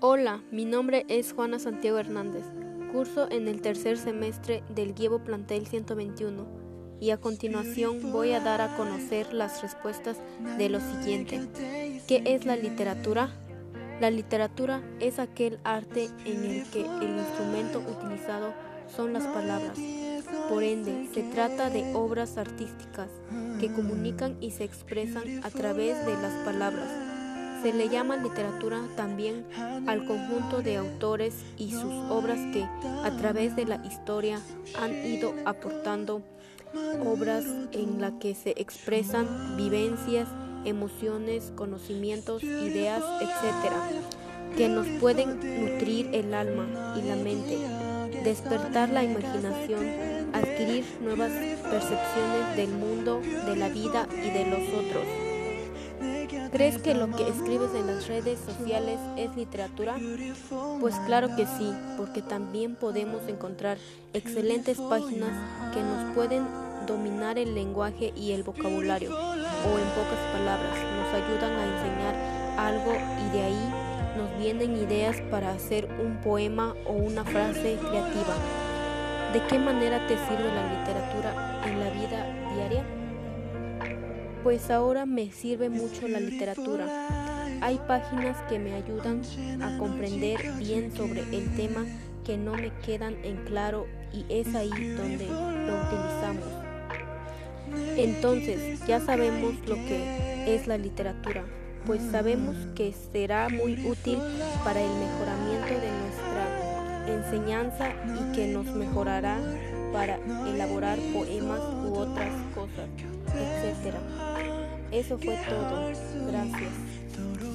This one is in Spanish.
Hola, mi nombre es Juana Santiago Hernández. Curso en el tercer semestre del Guievo Plantel 121 y a continuación voy a dar a conocer las respuestas de lo siguiente. ¿Qué es la literatura? La literatura es aquel arte en el que el instrumento utilizado son las palabras. Por ende, se trata de obras artísticas que comunican y se expresan a través de las palabras se le llama literatura también al conjunto de autores y sus obras que a través de la historia han ido aportando obras en las que se expresan vivencias, emociones, conocimientos, ideas, etc., que nos pueden nutrir el alma y la mente, despertar la imaginación, adquirir nuevas percepciones del mundo, de la vida y de los otros. ¿Crees que lo que escribes en las redes sociales es literatura? Pues claro que sí, porque también podemos encontrar excelentes páginas que nos pueden dominar el lenguaje y el vocabulario, o en pocas palabras, nos ayudan a enseñar algo y de ahí nos vienen ideas para hacer un poema o una frase creativa. ¿De qué manera te sirve la literatura en la vida diaria? Pues ahora me sirve mucho la literatura. Hay páginas que me ayudan a comprender bien sobre el tema que no me quedan en claro y es ahí donde lo utilizamos. Entonces, ya sabemos lo que es la literatura, pues sabemos que será muy útil para el mejoramiento de nuestra enseñanza y que nos mejorará para elaborar poemas u otras cosas, etc. Eso fue todo. Gracias.